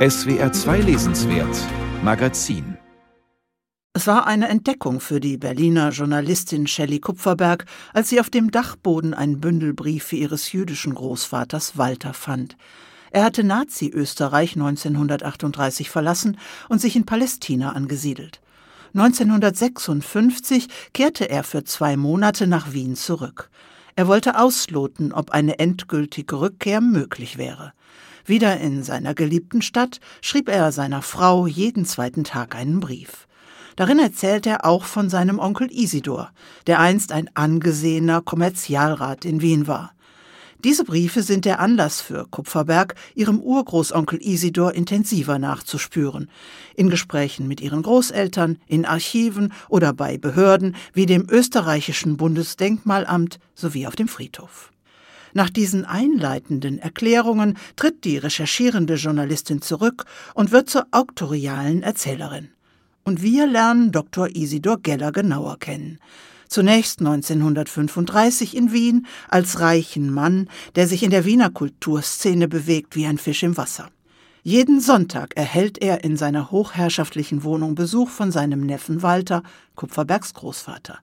SWR 2 Lesenswert Magazin es war eine Entdeckung für die Berliner Journalistin Shelley Kupferberg, als sie auf dem Dachboden ein Bündel Briefe ihres jüdischen Großvaters Walter fand. Er hatte Nazi-Österreich 1938 verlassen und sich in Palästina angesiedelt. 1956 kehrte er für zwei Monate nach Wien zurück. Er wollte ausloten, ob eine endgültige Rückkehr möglich wäre. Wieder in seiner geliebten Stadt schrieb er seiner Frau jeden zweiten Tag einen Brief. Darin erzählt er auch von seinem Onkel Isidor, der einst ein angesehener Kommerzialrat in Wien war. Diese Briefe sind der Anlass für Kupferberg, ihrem Urgroßonkel Isidor intensiver nachzuspüren. In Gesprächen mit ihren Großeltern, in Archiven oder bei Behörden wie dem österreichischen Bundesdenkmalamt sowie auf dem Friedhof. Nach diesen einleitenden Erklärungen tritt die recherchierende Journalistin zurück und wird zur auktorialen Erzählerin und wir lernen Dr. Isidor Geller genauer kennen. Zunächst 1935 in Wien als reichen Mann, der sich in der Wiener Kulturszene bewegt wie ein Fisch im Wasser. Jeden Sonntag erhält er in seiner hochherrschaftlichen Wohnung Besuch von seinem Neffen Walter, Kupferbergs Großvater.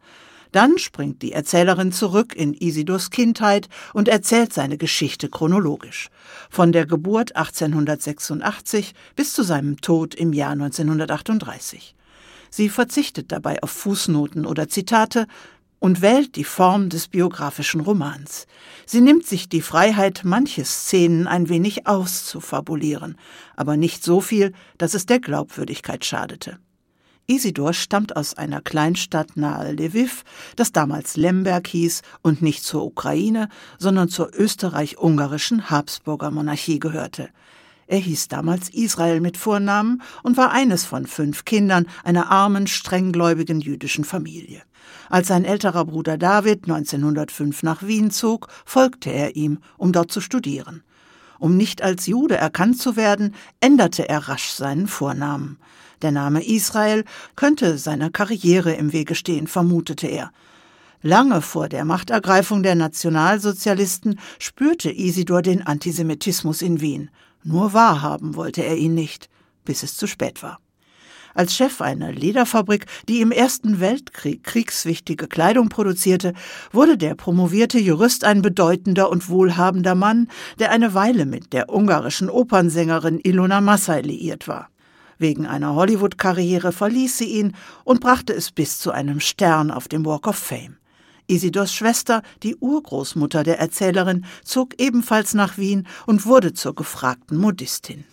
Dann springt die Erzählerin zurück in Isidors Kindheit und erzählt seine Geschichte chronologisch. Von der Geburt 1886 bis zu seinem Tod im Jahr 1938. Sie verzichtet dabei auf Fußnoten oder Zitate und wählt die Form des biografischen Romans. Sie nimmt sich die Freiheit, manche Szenen ein wenig auszufabulieren, aber nicht so viel, dass es der Glaubwürdigkeit schadete. Isidor stammt aus einer Kleinstadt nahe Lviv, das damals Lemberg hieß und nicht zur Ukraine, sondern zur österreich-ungarischen Habsburger Monarchie gehörte. Er hieß damals Israel mit Vornamen und war eines von fünf Kindern einer armen, strenggläubigen jüdischen Familie. Als sein älterer Bruder David 1905 nach Wien zog, folgte er ihm, um dort zu studieren. Um nicht als Jude erkannt zu werden, änderte er rasch seinen Vornamen. Der Name Israel könnte seiner Karriere im Wege stehen, vermutete er. Lange vor der Machtergreifung der Nationalsozialisten spürte Isidor den Antisemitismus in Wien. Nur wahrhaben wollte er ihn nicht, bis es zu spät war. Als Chef einer Lederfabrik, die im Ersten Weltkrieg kriegswichtige Kleidung produzierte, wurde der promovierte Jurist ein bedeutender und wohlhabender Mann, der eine Weile mit der ungarischen Opernsängerin Ilona Massai liiert war. Wegen einer Hollywood-Karriere verließ sie ihn und brachte es bis zu einem Stern auf dem Walk of Fame. Isidors Schwester, die Urgroßmutter der Erzählerin, zog ebenfalls nach Wien und wurde zur gefragten Modistin.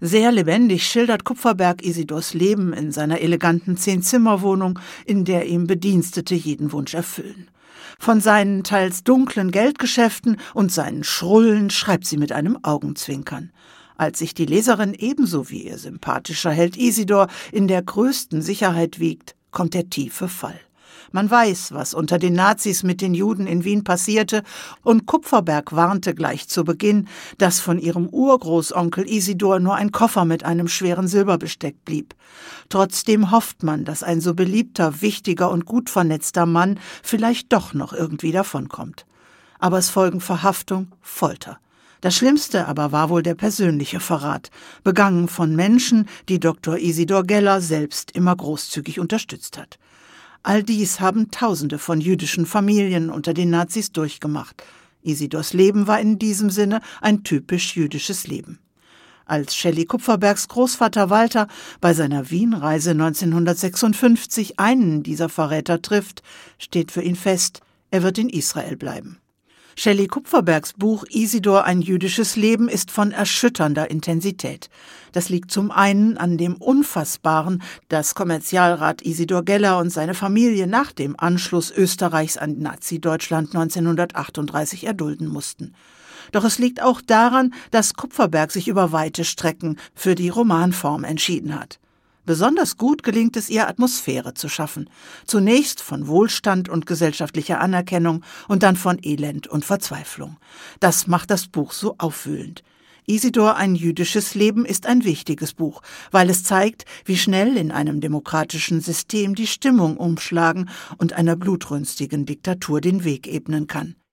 Sehr lebendig schildert Kupferberg Isidors Leben in seiner eleganten Zehn-Zimmer-Wohnung, in der ihm Bedienstete jeden Wunsch erfüllen. Von seinen teils dunklen Geldgeschäften und seinen Schrullen schreibt sie mit einem Augenzwinkern. Als sich die Leserin ebenso wie ihr sympathischer Held Isidor in der größten Sicherheit wiegt, kommt der tiefe Fall. Man weiß, was unter den Nazis mit den Juden in Wien passierte, und Kupferberg warnte gleich zu Beginn, dass von ihrem Urgroßonkel Isidor nur ein Koffer mit einem schweren Silberbesteck blieb. Trotzdem hofft man, dass ein so beliebter, wichtiger und gut vernetzter Mann vielleicht doch noch irgendwie davonkommt. Aber es folgen Verhaftung, Folter. Das Schlimmste aber war wohl der persönliche Verrat, begangen von Menschen, die Dr. Isidor Geller selbst immer großzügig unterstützt hat. All dies haben Tausende von jüdischen Familien unter den Nazis durchgemacht. Isidors Leben war in diesem Sinne ein typisch jüdisches Leben. Als Shelley Kupferbergs Großvater Walter bei seiner Wienreise 1956 einen dieser Verräter trifft, steht für ihn fest, er wird in Israel bleiben. Shelley Kupferbergs Buch Isidor ein jüdisches Leben ist von erschütternder Intensität. Das liegt zum einen an dem Unfassbaren, das Kommerzialrat Isidor Geller und seine Familie nach dem Anschluss Österreichs an Nazi-Deutschland 1938 erdulden mussten. Doch es liegt auch daran, dass Kupferberg sich über weite Strecken für die Romanform entschieden hat. Besonders gut gelingt es ihr, Atmosphäre zu schaffen. Zunächst von Wohlstand und gesellschaftlicher Anerkennung und dann von Elend und Verzweiflung. Das macht das Buch so aufwühlend. Isidor ein jüdisches Leben ist ein wichtiges Buch, weil es zeigt, wie schnell in einem demokratischen System die Stimmung umschlagen und einer blutrünstigen Diktatur den Weg ebnen kann.